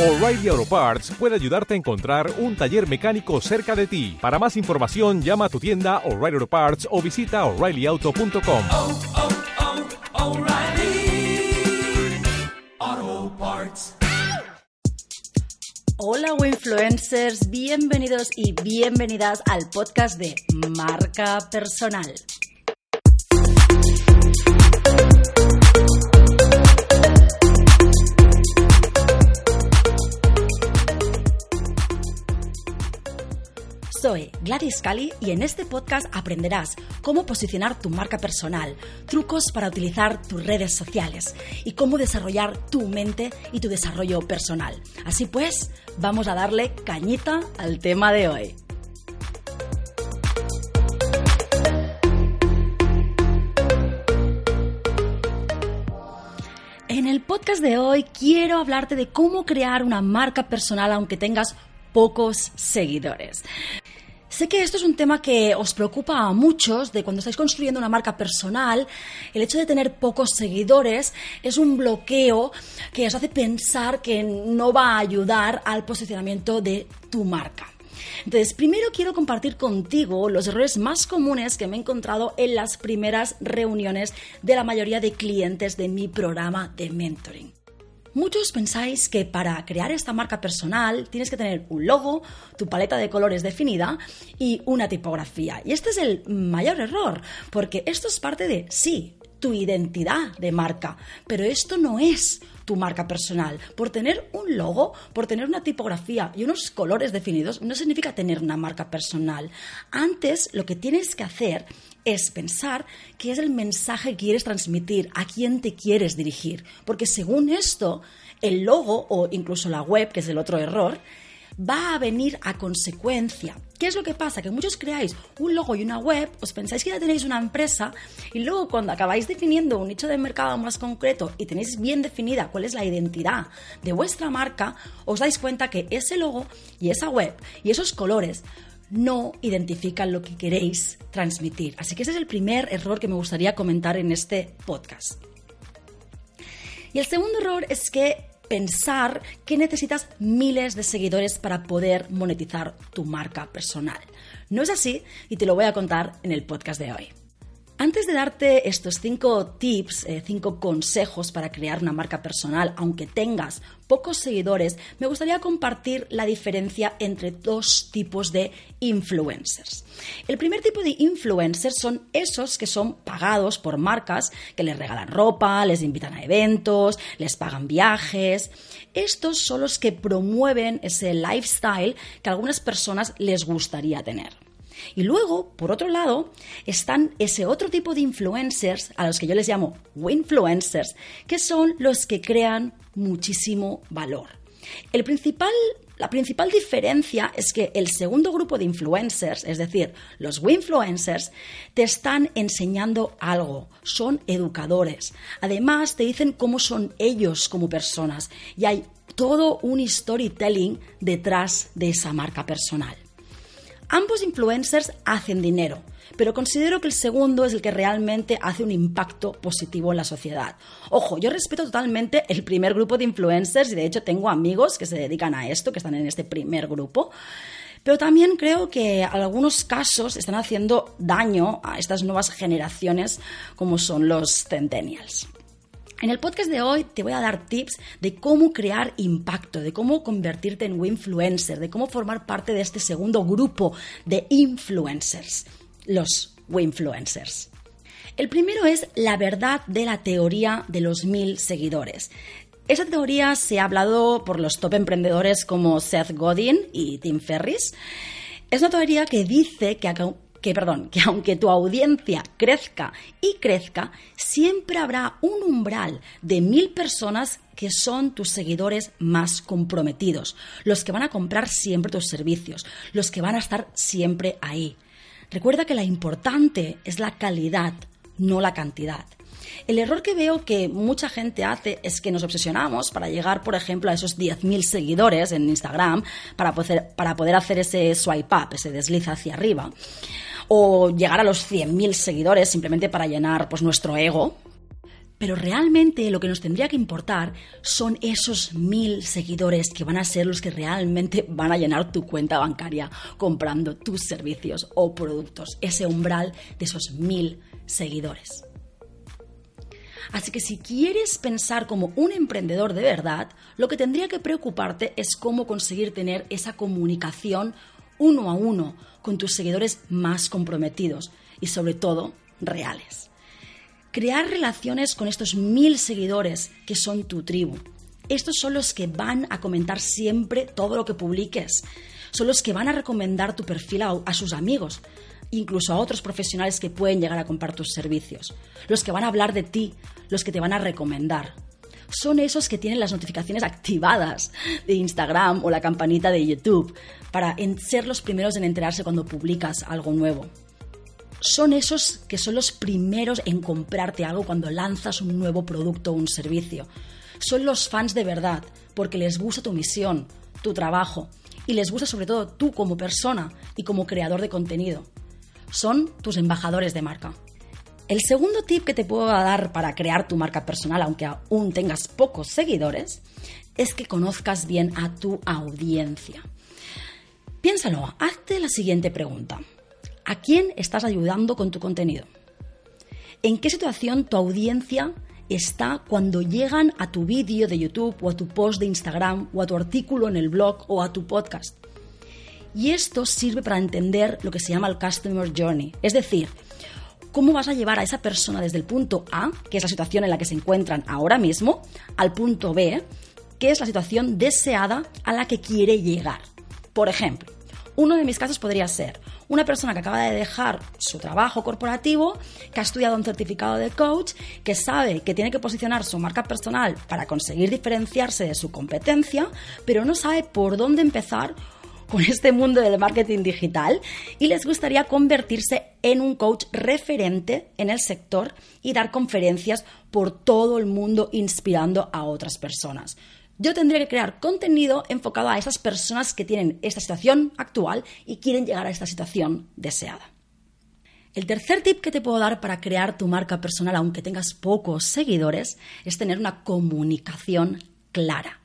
O'Reilly Auto Parts puede ayudarte a encontrar un taller mecánico cerca de ti. Para más información, llama a tu tienda O'Reilly Auto Parts o visita oreillyauto.com. oh, oh, O'Reilly Auto Parts. Hola influencers, bienvenidos y bienvenidas al podcast de Marca Personal. Soy Gladys Cali y en este podcast aprenderás cómo posicionar tu marca personal, trucos para utilizar tus redes sociales y cómo desarrollar tu mente y tu desarrollo personal. Así pues, vamos a darle cañita al tema de hoy. En el podcast de hoy quiero hablarte de cómo crear una marca personal aunque tengas pocos seguidores. Sé que esto es un tema que os preocupa a muchos de cuando estáis construyendo una marca personal. El hecho de tener pocos seguidores es un bloqueo que os hace pensar que no va a ayudar al posicionamiento de tu marca. Entonces, primero quiero compartir contigo los errores más comunes que me he encontrado en las primeras reuniones de la mayoría de clientes de mi programa de mentoring. Muchos pensáis que para crear esta marca personal tienes que tener un logo, tu paleta de colores definida y una tipografía. Y este es el mayor error, porque esto es parte de, sí, tu identidad de marca, pero esto no es tu marca personal. Por tener un logo, por tener una tipografía y unos colores definidos, no significa tener una marca personal. Antes, lo que tienes que hacer es pensar qué es el mensaje que quieres transmitir, a quién te quieres dirigir. Porque según esto, el logo o incluso la web, que es el otro error, va a venir a consecuencia. ¿Qué es lo que pasa? Que muchos creáis un logo y una web, os pensáis que ya tenéis una empresa y luego cuando acabáis definiendo un nicho de mercado más concreto y tenéis bien definida cuál es la identidad de vuestra marca, os dais cuenta que ese logo y esa web y esos colores no identifican lo que queréis transmitir. Así que ese es el primer error que me gustaría comentar en este podcast. Y el segundo error es que pensar que necesitas miles de seguidores para poder monetizar tu marca personal. No es así y te lo voy a contar en el podcast de hoy. Antes de darte estos cinco tips, eh, cinco consejos para crear una marca personal, aunque tengas pocos seguidores, me gustaría compartir la diferencia entre dos tipos de influencers. El primer tipo de influencers son esos que son pagados por marcas que les regalan ropa, les invitan a eventos, les pagan viajes. Estos son los que promueven ese lifestyle que a algunas personas les gustaría tener. Y luego, por otro lado, están ese otro tipo de influencers, a los que yo les llamo winfluencers, que son los que crean muchísimo valor. El principal, la principal diferencia es que el segundo grupo de influencers, es decir, los winfluencers, te están enseñando algo, son educadores. Además, te dicen cómo son ellos como personas y hay todo un storytelling detrás de esa marca personal. Ambos influencers hacen dinero, pero considero que el segundo es el que realmente hace un impacto positivo en la sociedad. Ojo, yo respeto totalmente el primer grupo de influencers y de hecho tengo amigos que se dedican a esto, que están en este primer grupo. Pero también creo que algunos casos están haciendo daño a estas nuevas generaciones como son los centennials. En el podcast de hoy te voy a dar tips de cómo crear impacto, de cómo convertirte en influencer, de cómo formar parte de este segundo grupo de influencers, los influencers. El primero es la verdad de la teoría de los mil seguidores. Esa teoría se ha hablado por los top emprendedores como Seth Godin y Tim Ferriss. Es una teoría que dice que que, perdón, que aunque tu audiencia crezca y crezca, siempre habrá un umbral de mil personas que son tus seguidores más comprometidos, los que van a comprar siempre tus servicios, los que van a estar siempre ahí. Recuerda que la importante es la calidad, no la cantidad. El error que veo que mucha gente hace es que nos obsesionamos para llegar, por ejemplo, a esos 10.000 seguidores en Instagram para poder, hacer ese swipe up, ese desliz hacia arriba o llegar a los 100.000 seguidores simplemente para llenar pues, nuestro ego. Pero realmente lo que nos tendría que importar son esos mil seguidores que van a ser los que realmente van a llenar tu cuenta bancaria comprando tus servicios o productos. Ese umbral de esos mil seguidores. Así que si quieres pensar como un emprendedor de verdad, lo que tendría que preocuparte es cómo conseguir tener esa comunicación uno a uno con tus seguidores más comprometidos y sobre todo reales. Crear relaciones con estos mil seguidores que son tu tribu. Estos son los que van a comentar siempre todo lo que publiques. Son los que van a recomendar tu perfil a, sus amigos incluso a otros profesionales que pueden llegar a comprar tus servicios, los que van a hablar de ti, los que te van a recomendar. Son esos que tienen las notificaciones activadas de Instagram o la campanita de YouTube para ser los primeros en enterarse cuando publicas algo nuevo. Son esos que son los primeros en comprarte algo cuando lanzas un nuevo producto o un servicio. Son los fans de verdad, porque les gusta tu misión, tu trabajo, y les gusta sobre todo tú como persona y como creador de contenido son tus embajadores de marca. El segundo tip que te puedo dar para crear tu marca personal, aunque aún tengas pocos seguidores, es que conozcas bien a tu audiencia. Piénsalo, hazte la siguiente pregunta. ¿A quién estás ayudando con tu contenido? ¿En qué situación tu audiencia está cuando llegan a tu vídeo de YouTube o a tu post de Instagram o a tu artículo en el blog o a tu podcast? Y esto sirve para entender lo que se llama el Customer Journey. Es decir, cómo vas a llevar a esa persona desde el punto A, que es la situación en la que se encuentran ahora mismo, al punto B, que es la situación deseada a la que quiere llegar. Por ejemplo, uno de mis casos podría ser una persona que acaba de dejar su trabajo corporativo, que ha estudiado un certificado de coach, que sabe que tiene que posicionar su marca personal para conseguir diferenciarse de su competencia, pero no sabe por dónde empezar con este mundo del marketing digital y les gustaría convertirse en un coach referente en el sector y dar conferencias por todo el mundo inspirando a otras personas. Yo tendría que crear contenido enfocado a esas personas que tienen esta situación actual y quieren llegar a esta situación deseada. El tercer tip que te puedo dar para crear tu marca personal, aunque tengas pocos seguidores, es tener una comunicación clara.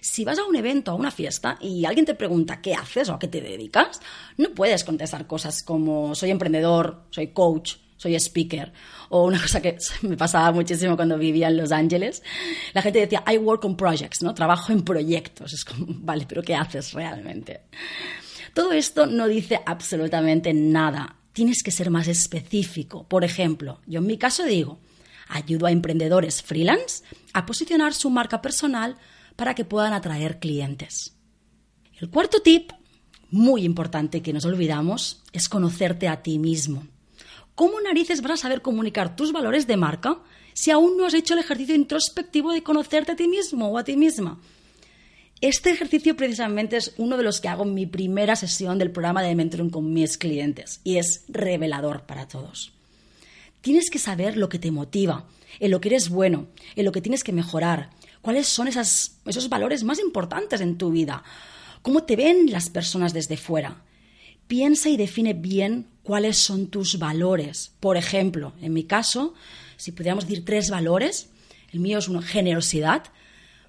Si vas a un evento, a una fiesta, y alguien te pregunta qué haces o a qué te dedicas, no puedes contestar cosas como soy emprendedor, soy coach, soy speaker. O una cosa que me pasaba muchísimo cuando vivía en Los Ángeles. La gente decía, I work on projects, ¿no? Trabajo en proyectos. Es como, vale, pero ¿qué haces realmente? Todo esto no dice absolutamente nada. Tienes que ser más específico. Por ejemplo, yo en mi caso digo, ayudo a emprendedores freelance a posicionar su marca personal para que puedan atraer clientes. El cuarto tip, muy importante que nos olvidamos, es conocerte a ti mismo. ¿Cómo narices vas a saber comunicar tus valores de marca si aún no has hecho el ejercicio introspectivo de conocerte a ti mismo o a ti misma? Este ejercicio precisamente es uno de los que hago en mi primera sesión del programa de mentoring con mis clientes y es revelador para todos. Tienes que saber lo que te motiva, en lo que eres bueno, en lo que tienes que mejorar, cuáles son esos valores más importantes en tu vida, cómo te ven las personas desde fuera. Piensa y define bien cuáles son tus valores. Por ejemplo, en mi caso, si pudiéramos decir tres valores, el mío es una generosidad,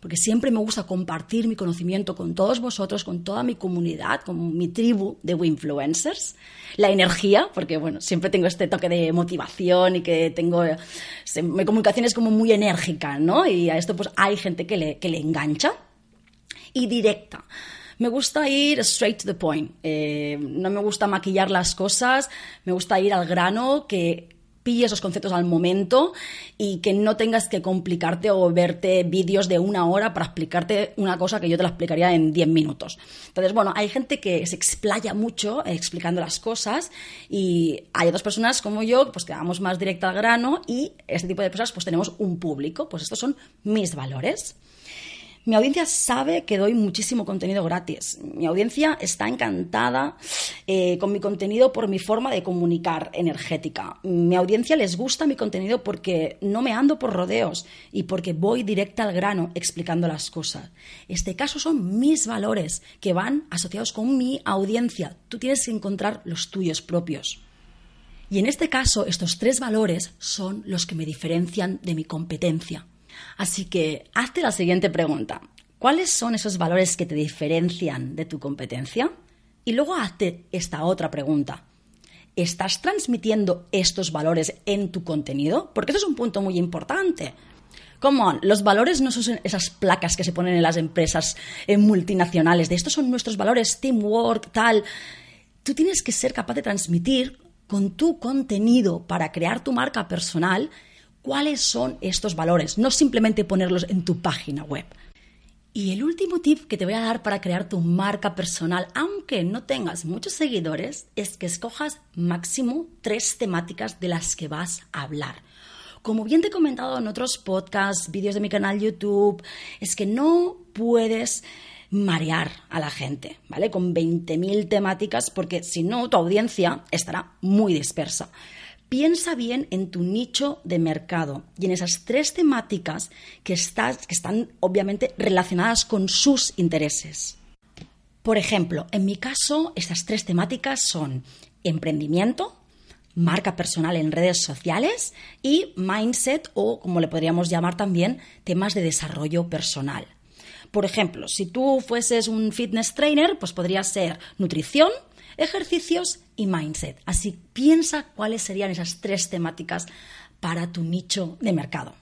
porque siempre me gusta compartir mi conocimiento con todos vosotros, con toda mi comunidad, con mi tribu de influencers. La energía, porque bueno, siempre tengo este toque de motivación y que tengo, mi comunicación es como muy enérgica, ¿no? Y a esto pues hay gente que le, que le engancha. Y directa. Me gusta ir straight to the point. Eh, no me gusta maquillar las cosas, me gusta ir al grano, que pilles esos conceptos al momento y que no tengas que complicarte o verte vídeos de una hora para explicarte una cosa que yo te la explicaría en 10 minutos. Entonces, bueno, hay gente que se explaya mucho explicando las cosas y hay otras personas como yo, pues que vamos más directo al grano y este tipo de personas pues tenemos un público, pues estos son mis valores. Mi audiencia sabe que doy muchísimo contenido gratis. Mi audiencia está encantada eh, con mi contenido por mi forma de comunicar energética. Mi audiencia les gusta mi contenido porque no me ando por rodeos y porque voy directa al grano explicando las cosas. Este caso son mis valores que van asociados con mi audiencia. Tú tienes que encontrar los tuyos propios. Y en este caso, estos tres valores son los que me diferencian de mi competencia. Así que hazte la siguiente pregunta. ¿Cuáles son esos valores que te diferencian de tu competencia? Y luego hazte esta otra pregunta. ¿Estás transmitiendo estos valores en tu contenido? Porque eso es un punto muy importante. Como los valores no son esas placas que se ponen en las empresas multinacionales, de estos son nuestros valores, teamwork, tal. Tú tienes que ser capaz de transmitir con tu contenido para crear tu marca personal cuáles son estos valores, no simplemente ponerlos en tu página web. Y el último tip que te voy a dar para crear tu marca personal, aunque no tengas muchos seguidores, es que escojas máximo tres temáticas de las que vas a hablar. Como bien te he comentado en otros podcasts, vídeos de mi canal YouTube, es que no puedes marear a la gente, ¿vale? Con 20.000 temáticas, porque si no, tu audiencia estará muy dispersa. Piensa bien en tu nicho de mercado y en esas tres temáticas que, que están obviamente relacionadas con sus intereses. Por ejemplo, en mi caso, estas tres temáticas son emprendimiento, marca personal en redes sociales y mindset o, como le podríamos llamar también, temas de desarrollo personal. Por ejemplo, si tú fueses un fitness trainer, pues podría ser nutrición, ejercicios y mindset. Así piensa cuáles serían esas tres temáticas para tu nicho de mercado.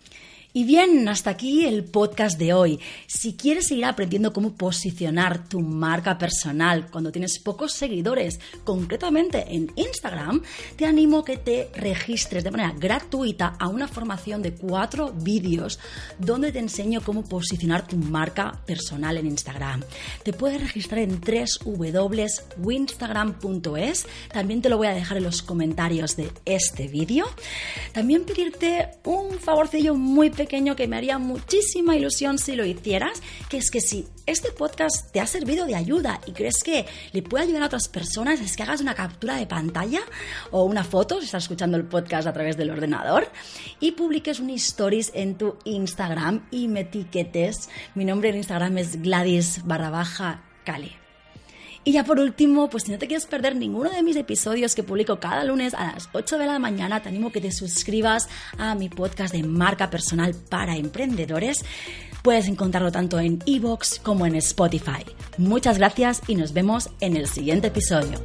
Y bien, hasta aquí el podcast de hoy. Si quieres seguir aprendiendo cómo posicionar tu marca personal cuando tienes pocos seguidores, concretamente en Instagram, te animo a que te registres de manera gratuita a una formación de cuatro vídeos donde te enseño cómo posicionar tu marca personal en Instagram. Te puedes registrar en www.winstagram.es. También te lo voy a dejar en los comentarios de este vídeo. También pedirte un favorcillo muy pequeño pequeño que me haría muchísima ilusión si lo hicieras, que es que si este podcast te ha servido de ayuda y crees que le puede ayudar a otras personas, es que hagas una captura de pantalla o una foto, si estás escuchando el podcast a través del ordenador, y publiques un stories en tu Instagram y me etiquetes. Mi nombre en Instagram es Gladys barra baja. Y ya por último, pues si no te quieres perder ninguno de mis episodios que publico cada lunes a las 8 de la mañana, te animo a que te suscribas a mi podcast de marca personal para emprendedores. Puedes encontrarlo tanto en iVoox como en Spotify. Muchas gracias y nos vemos en el siguiente episodio.